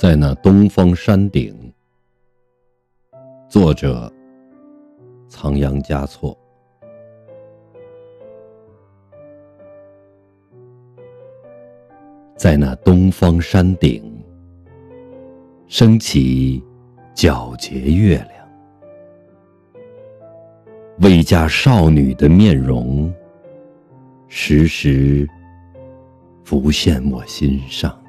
在那东方山顶。作者仓央嘉措。在那东方山顶升起皎洁月亮。未嫁少女的面容时时浮现我心上。